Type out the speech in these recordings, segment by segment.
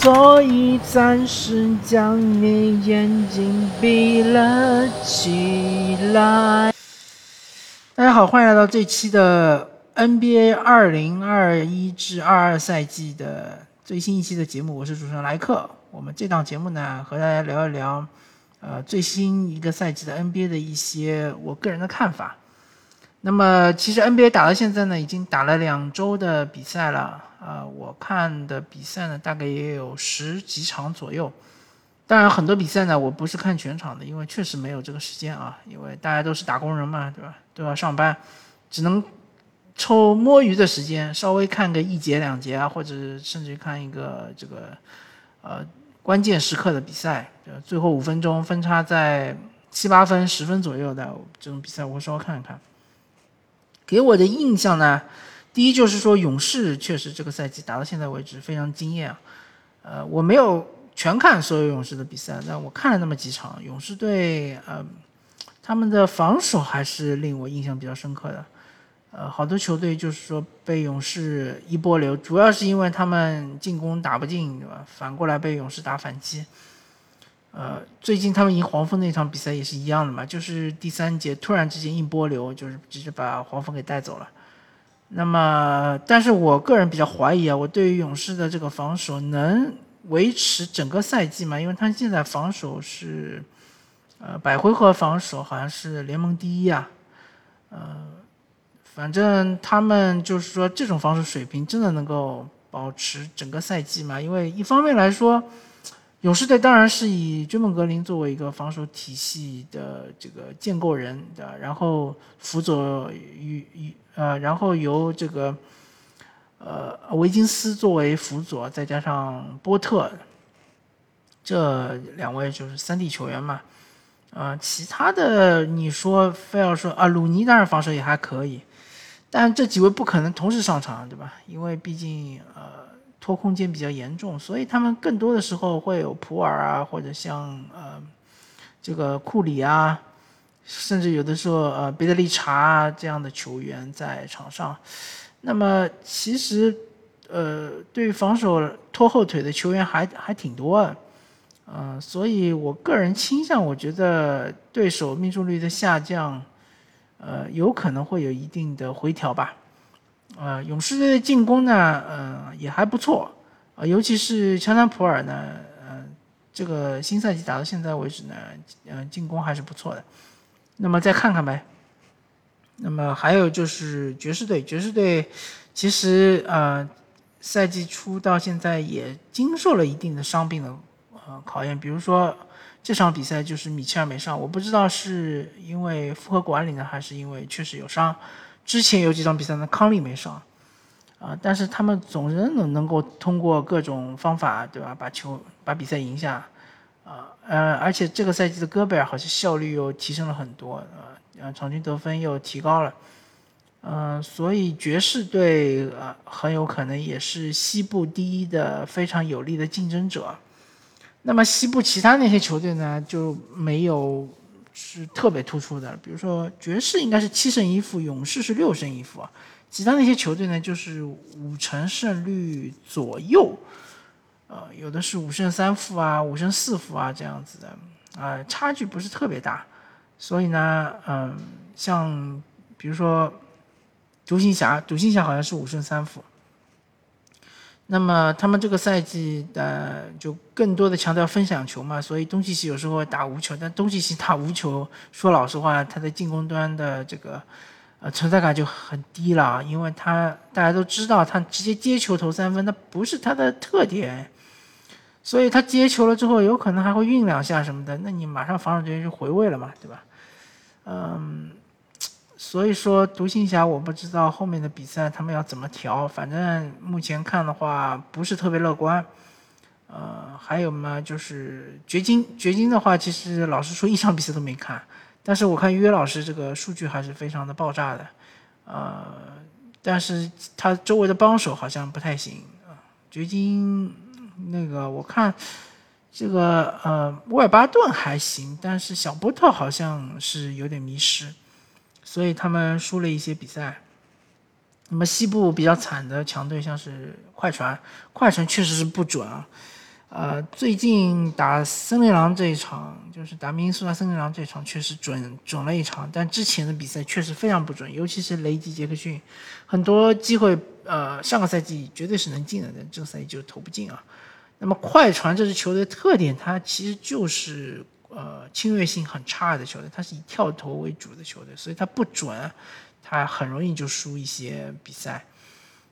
所以暂时将你眼睛闭了起来。大家好，欢迎来到这期的 NBA 二零二一至二二赛季的最新一期的节目，我是主持人莱克。我们这档节目呢，和大家聊一聊，呃，最新一个赛季的 NBA 的一些我个人的看法。那么，其实 NBA 打到现在呢，已经打了两周的比赛了。啊，我看的比赛呢，大概也有十几场左右。当然，很多比赛呢，我不是看全场的，因为确实没有这个时间啊。因为大家都是打工人嘛，对吧？都要上班，只能抽摸鱼的时间，稍微看个一节两节啊，或者甚至于看一个这个呃关键时刻的比赛，最后五分钟分差在七八分、十分左右的这种比赛，我会稍微看一看。给我的印象呢？第一就是说，勇士确实这个赛季打到现在为止非常惊艳啊。呃，我没有全看所有勇士的比赛，但我看了那么几场，勇士队呃，他们的防守还是令我印象比较深刻的。呃，好多球队就是说被勇士一波流，主要是因为他们进攻打不进，对吧？反过来被勇士打反击。呃，最近他们赢黄蜂那场比赛也是一样的嘛，就是第三节突然之间一波流，就是直接把黄蜂给带走了。那么，但是我个人比较怀疑啊，我对于勇士的这个防守能维持整个赛季吗？因为他现在防守是，呃，百回合防守好像是联盟第一啊，呃，反正他们就是说这种防守水平真的能够保持整个赛季吗？因为一方面来说，勇士队当然是以追梦格林作为一个防守体系的这个建构人的，然后辅佐与与。呃，然后由这个，呃，维金斯作为辅佐，再加上波特，这两位就是三 D 球员嘛。啊，其他的你说非要说啊，鲁尼当然防守也还可以，但这几位不可能同时上场，对吧？因为毕竟呃拖空间比较严重，所以他们更多的时候会有普尔啊，或者像呃这个库里啊。甚至有的时候，呃，贝德利查这样的球员在场上，那么其实，呃，对于防守拖后腿的球员还还挺多，嗯，所以我个人倾向，我觉得对手命中率的下降，呃，有可能会有一定的回调吧，呃，勇士队的进攻呢，嗯，也还不错，啊，尤其是乔丹普尔呢，嗯，这个新赛季打到现在为止呢，嗯，进攻还是不错的。那么再看看呗。那么还有就是爵士队，爵士队其实呃赛季初到现在也经受了一定的伤病的呃考验，比如说这场比赛就是米切尔没上，我不知道是因为复合管理呢，还是因为确实有伤。之前有几场比赛呢，康利没上啊，但是他们总是能能够通过各种方法，对吧，把球把比赛赢下。啊，呃，而且这个赛季的戈贝尔好像效率又提升了很多，啊，呃，场均得分又提高了，嗯，所以爵士队啊很有可能也是西部第一的非常有力的竞争者。那么西部其他那些球队呢就没有是特别突出的，比如说爵士应该是七胜一负，勇士是六胜一负啊，其他那些球队呢就是五成胜率左右。呃，有的是五胜三负啊，五胜四负啊，这样子的，啊，差距不是特别大，所以呢，嗯，像比如说独行侠，独行侠好像是五胜三负，那么他们这个赛季的就更多的强调分享球嘛，所以东契奇有时候打无球，但东契奇打无球，说老实话，他的进攻端的这个呃存在感就很低了，因为他大家都知道，他直接接球投三分，那不是他的特点。所以他接球了之后，有可能还会运两下什么的，那你马上防守队员就回位了嘛，对吧？嗯，所以说独行侠我不知道后面的比赛他们要怎么调，反正目前看的话不是特别乐观。呃，还有嘛，就是掘金，掘金的话，其实老实说一场比赛都没看，但是我看约老师这个数据还是非常的爆炸的，呃，但是他周围的帮手好像不太行啊，掘金。那个我看，这个呃，沃尔巴顿还行，但是小波特好像是有点迷失，所以他们输了一些比赛。那么西部比较惨的强队像是快船，快船确实是不准啊。呃，最近打森林狼这一场，就是打明尼苏达森林狼这一场，确实准准了一场。但之前的比赛确实非常不准，尤其是雷吉杰克逊，很多机会，呃，上个赛季绝对是能进的，但这个赛季就投不进啊。那么快船这支球队特点，它其实就是呃侵略性很差的球队，它是以跳投为主的球队，所以它不准，它很容易就输一些比赛。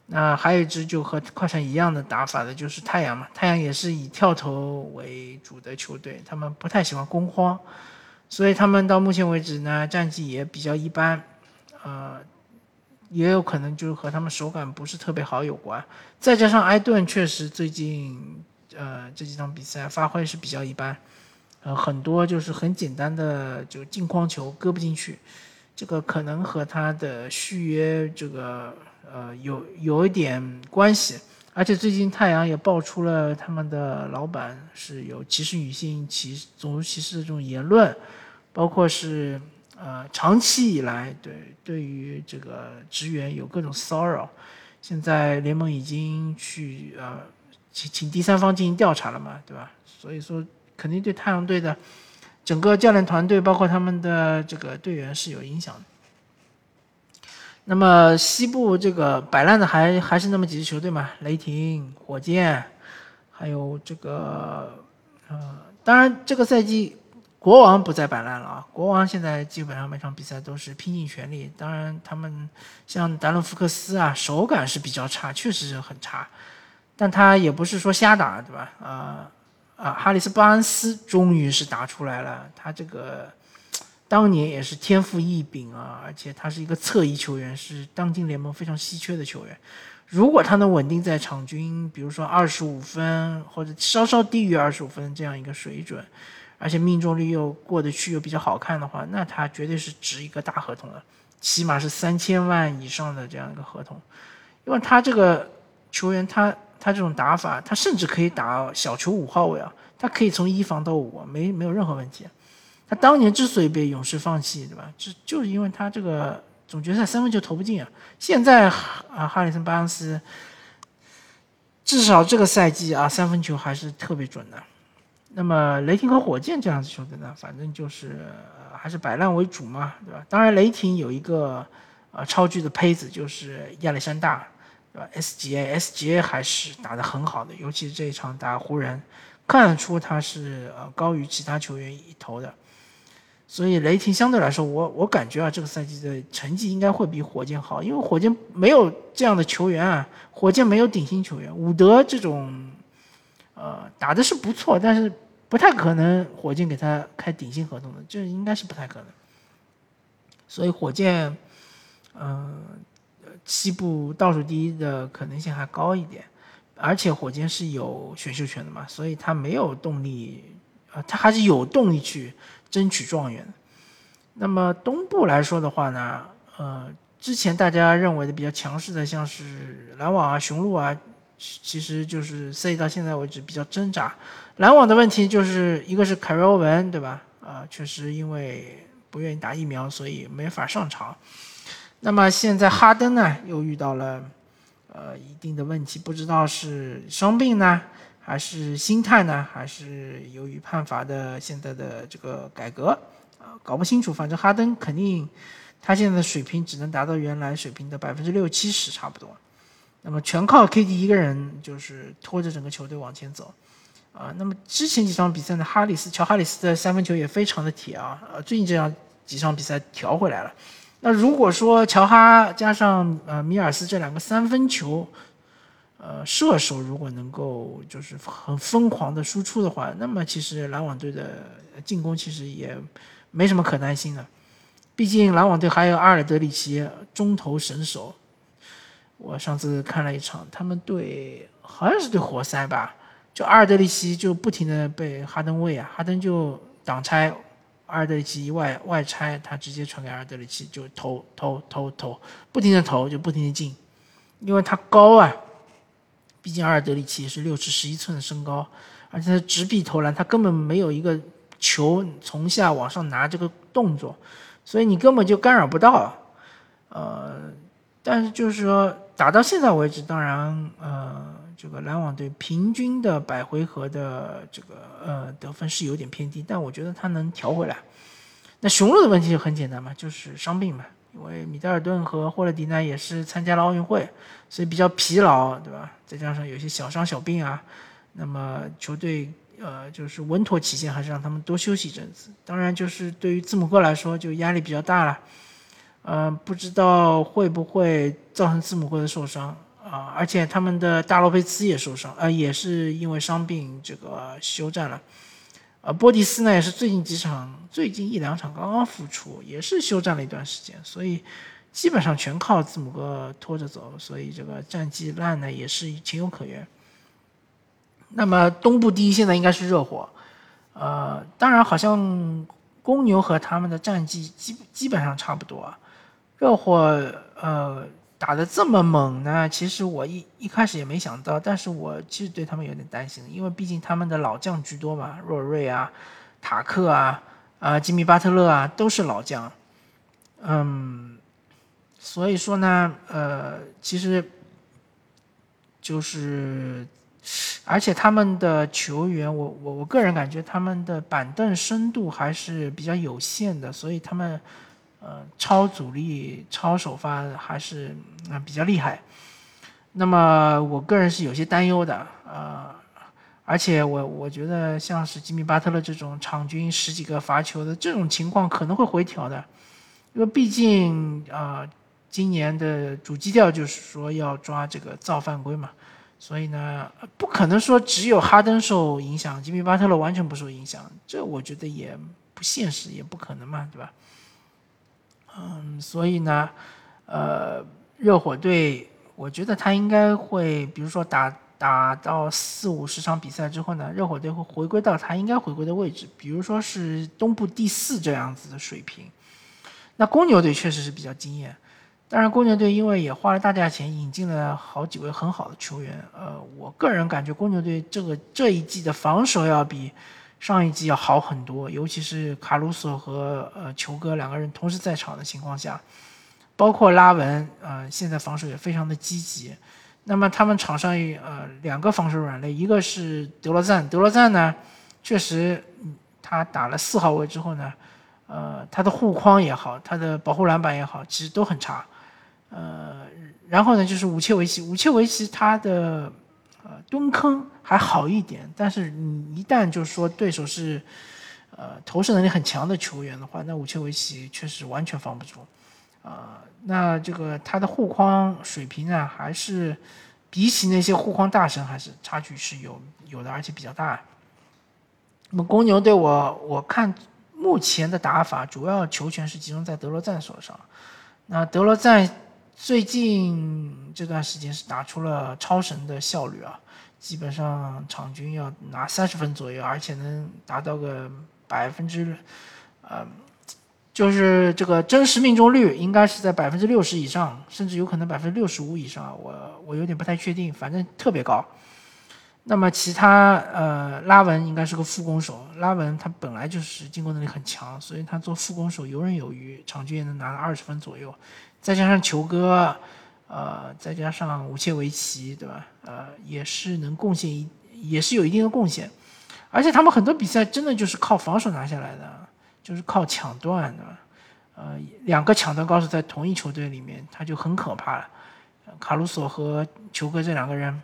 那还有一支就和快船一样的打法的，就是太阳嘛。太阳也是以跳投为主的球队，他们不太喜欢攻荒，所以他们到目前为止呢，战绩也比较一般，呃，也有可能就是和他们手感不是特别好有关。再加上埃顿确实最近呃这几场比赛发挥是比较一般，呃，很多就是很简单的就进框球搁不进去，这个可能和他的续约这个。呃，有有一点关系，而且最近太阳也爆出了他们的老板是有歧视女性、歧种族歧视的这种言论，包括是呃长期以来对对于这个职员有各种骚扰，现在联盟已经去呃请请第三方进行调查了嘛，对吧？所以说肯定对太阳队的整个教练团队，包括他们的这个队员是有影响的。那么西部这个摆烂的还还是那么几支球队嘛，雷霆、火箭，还有这个，呃，当然这个赛季国王不再摆烂了啊，国王现在基本上每场比赛都是拼尽全力。当然他们像达伦福克斯啊，手感是比较差，确实是很差，但他也不是说瞎打，对吧？啊啊，哈里斯巴恩斯终于是打出来了，他这个。当年也是天赋异禀啊，而且他是一个侧翼球员，是当今联盟非常稀缺的球员。如果他能稳定在场均，比如说二十五分或者稍稍低于二十五分这样一个水准，而且命中率又过得去又比较好看的话，那他绝对是值一个大合同的，起码是三千万以上的这样一个合同。因为他这个球员，他他这种打法，他甚至可以打小球五号位啊，他可以从一防到五，没没有任何问题。他当年之所以被勇士放弃，对吧？就就是因为他这个总决赛三分球投不进啊。现在啊，哈里森巴恩斯至少这个赛季啊，三分球还是特别准的。那么雷霆和火箭这样子球队呢，反正就是还是摆烂为主嘛，对吧？当然雷霆有一个呃超巨的胚子，就是亚历山大，对吧？SGA，SGA 还是打得很好的，尤其是这一场打湖人，看得出他是呃高于其他球员一头的。所以雷霆相对来说，我我感觉啊，这个赛季的成绩应该会比火箭好，因为火箭没有这样的球员啊，火箭没有顶薪球员，伍德这种，呃，打的是不错，但是不太可能火箭给他开顶薪合同的，这应该是不太可能。所以火箭，嗯，西部倒数第一的可能性还高一点，而且火箭是有选秀权的嘛，所以他没有动力，啊，他还是有动力去。争取状元。那么东部来说的话呢，呃，之前大家认为的比较强势的，像是篮网啊、雄鹿啊，其实就是赛季到现在为止比较挣扎。篮网的问题就是一个是凯瑞欧文，对吧？啊，确实因为不愿意打疫苗，所以没法上场。那么现在哈登呢，又遇到了呃一定的问题，不知道是伤病呢？还是心态呢？还是由于判罚的现在的这个改革啊，搞不清楚。反正哈登肯定，他现在的水平只能达到原来水平的百分之六七十差不多。那么全靠 KD 一个人就是拖着整个球队往前走啊。那么之前几场比赛呢，哈里斯乔哈里斯的三分球也非常的铁啊。呃，最近这样几场比赛调回来了。那如果说乔哈加上呃米尔斯这两个三分球，呃，射手如果能够就是很疯狂的输出的话，那么其实篮网队的进攻其实也没什么可担心的。毕竟篮网队还有阿尔德里奇中投神手。我上次看了一场，他们队好像是对活塞吧，就阿尔德里奇就不停的被哈登喂啊，哈登就挡拆，阿尔德里奇一外外拆，他直接传给阿尔德里奇就投投投投，不停的投就不停的进，因为他高啊。毕竟阿尔德里奇是六尺十一寸的身高，而且他直臂投篮，他根本没有一个球从下往上拿这个动作，所以你根本就干扰不到。呃，但是就是说打到现在为止，当然呃，这个篮网队平均的百回合的这个呃得分是有点偏低，但我觉得他能调回来。那雄鹿的问题就很简单嘛，就是伤病嘛，因为米德尔顿和霍勒迪呢也是参加了奥运会，所以比较疲劳，对吧？再加上有些小伤小病啊，那么球队呃就是稳妥起见，还是让他们多休息一阵子。当然，就是对于字母哥来说，就压力比较大了，呃，不知道会不会造成字母哥的受伤啊？而且他们的大洛佩兹也受伤，呃，也是因为伤病这个休战了。呃，波蒂斯呢也是最近几场，最近一两场刚刚复出，也是休战了一段时间，所以基本上全靠字母哥拖着走，所以这个战绩烂呢也是情有可原。那么东部第一现在应该是热火，呃，当然好像公牛和他们的战绩基基本上差不多，热火呃。打的这么猛呢？其实我一一开始也没想到，但是我其实对他们有点担心，因为毕竟他们的老将居多嘛，若瑞啊、塔克啊、啊吉米巴特勒啊都是老将，嗯，所以说呢，呃，其实就是，而且他们的球员，我我我个人感觉他们的板凳深度还是比较有限的，所以他们。呃，超主力、超首发还是啊比较厉害。那么我个人是有些担忧的，呃，而且我我觉得像是吉米巴特勒这种场均十几个罚球的这种情况可能会回调的，因为毕竟啊，今年的主基调就是说要抓这个造犯规嘛，所以呢，不可能说只有哈登受影响，吉米巴特勒完全不受影响，这我觉得也不现实，也不可能嘛，对吧？嗯，所以呢，呃，热火队，我觉得他应该会，比如说打打到四五十场比赛之后呢，热火队会回归到他应该回归的位置，比如说是东部第四这样子的水平。那公牛队确实是比较惊艳，当然公牛队因为也花了大价钱引进了好几位很好的球员，呃，我个人感觉公牛队这个这一季的防守要比。上一季要好很多，尤其是卡鲁索和呃球哥两个人同时在场的情况下，包括拉文，呃，现在防守也非常的积极。那么他们场上呃两个防守软肋，一个是德罗赞，德罗赞呢，确实他打了四号位之后呢，呃，他的护框也好，他的保护篮板也好，其实都很差。呃，然后呢就是武切维奇，武切维奇他的。呃，蹲坑还好一点，但是你一旦就是说对手是，呃，投射能力很强的球员的话，那武切维奇确实完全防不住，啊，那这个他的护框水平呢，还是比起那些护框大神，还是差距是有有的，而且比较大。那么公牛队，我我看目前的打法，主要球权是集中在德罗赞手上，那德罗赞。最近这段时间是打出了超神的效率啊，基本上场均要拿三十分左右，而且能达到个百分之，呃，就是这个真实命中率应该是在百分之六十以上，甚至有可能百分之六十五以上，我我有点不太确定，反正特别高。那么其他呃，拉文应该是个副攻手，拉文他本来就是进攻能力很强，所以他做副攻手游刃有余，场均也能拿二十分左右。再加上球哥，呃，再加上武切维奇，对吧？呃，也是能贡献一，也是有一定的贡献。而且他们很多比赛真的就是靠防守拿下来的，就是靠抢断的。呃，两个抢断高手在同一球队里面，他就很可怕了。卡鲁索和球哥这两个人，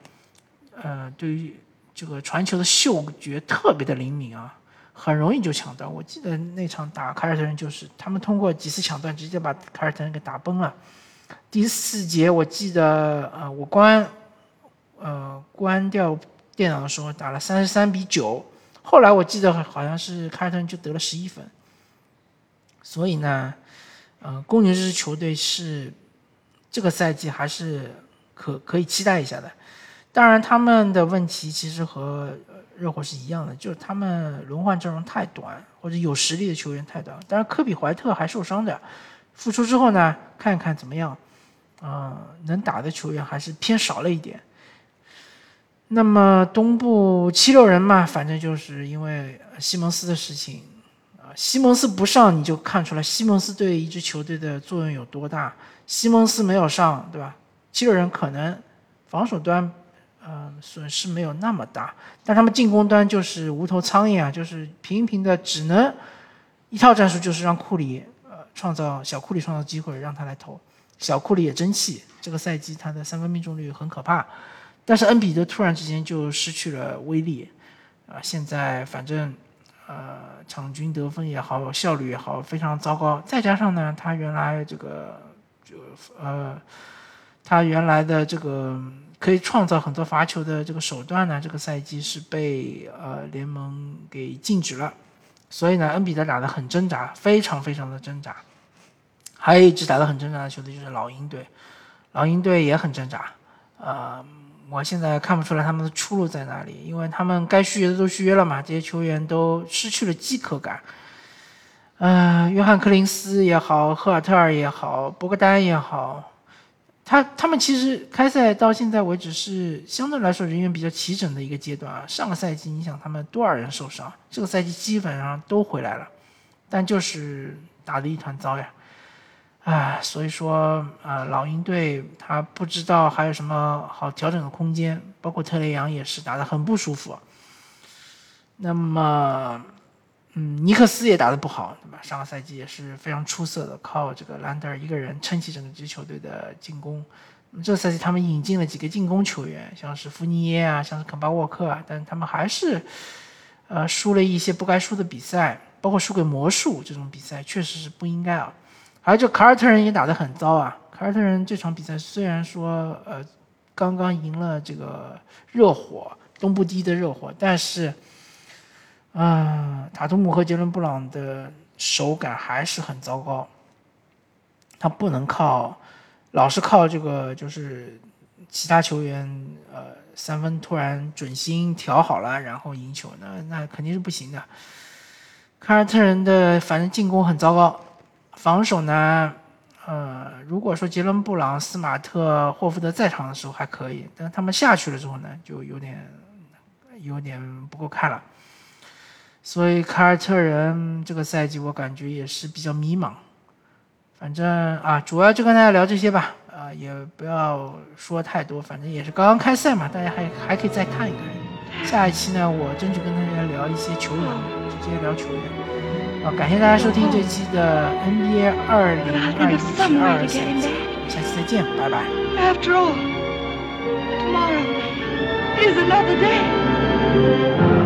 呃，对于这个传球的嗅觉特别的灵敏啊。很容易就抢断，我记得那场打凯尔特人就是他们通过几次抢断，直接把凯尔特人给打崩了。第四节我记得，呃，我关，呃，关掉电脑的时候打了三十三比九，后来我记得好像是凯尔特人就得了十一分。所以呢，呃，公牛这支球队是这个赛季还是可可以期待一下的。当然，他们的问题其实和。热火是一样的，就是他们轮换阵容太短，或者有实力的球员太短。当然，科比怀特还受伤的，复出之后呢，看一看怎么样。啊，能打的球员还是偏少了一点。那么东部七六人嘛，反正就是因为西蒙斯的事情啊，西蒙斯不上，你就看出来西蒙斯对一支球队的作用有多大。西蒙斯没有上，对吧？七六人可能防守端。嗯，损失没有那么大。但他们进攻端就是无头苍蝇啊，就是频频的只能一套战术，就是让库里呃创造小库里创造机会，让他来投。小库里也争气，这个赛季他的三分命中率很可怕。但是恩比德突然之间就失去了威力，啊，现在反正呃场均得分也好，效率也好，非常糟糕。再加上呢，他原来这个就呃他原来的这个。可以创造很多罚球的这个手段呢，这个赛季是被呃联盟给禁止了，所以呢，恩比德打得很挣扎，非常非常的挣扎。还有一支打得很挣扎的球队就是老鹰队，老鹰队也很挣扎。呃，我现在看不出来他们的出路在哪里，因为他们该续约的都续约了嘛，这些球员都失去了饥渴感。呃，约翰·克林斯也好，赫尔特尔也好，博格丹也好。他他们其实开赛到现在为止是相对来说人员比较齐整的一个阶段啊。上个赛季你想他们多少人受伤，这个赛季基本上都回来了，但就是打得一团糟呀，唉，所以说啊，老鹰队他不知道还有什么好调整的空间，包括特雷杨也是打得很不舒服。那么。嗯，尼克斯也打得不好，对吧？上个赛季也是非常出色的，靠这个兰德尔一个人撑起整个支球队的进攻。这赛季他们引进了几个进攻球员，像是福尼耶啊，像是肯巴沃克啊，但他们还是，呃，输了一些不该输的比赛，包括输给魔术这种比赛，确实是不应该啊。还有这凯尔特人也打得很糟啊，凯尔特人这场比赛虽然说呃刚刚赢了这个热火东部第一的热火，但是。啊，塔图姆和杰伦布朗的手感还是很糟糕。他不能靠，老是靠这个，就是其他球员，呃，三分突然准心调好了，然后赢球，那那肯定是不行的。凯尔特人的反正进攻很糟糕，防守呢，呃，如果说杰伦布朗、斯马特、霍福德在场的时候还可以，但他们下去了之后呢，就有点有点不够看了。所以凯尔特人这个赛季我感觉也是比较迷茫，反正啊，主要就跟大家聊这些吧，啊，也不要说太多，反正也是刚刚开赛嘛，大家还还可以再看一看。下一期呢，我争取跟大家聊一些球员，直接聊球员。啊，感谢大家收听这期的 NBA 二零二一至二赛季，下期再见，拜拜。After all, tomorrow is another day.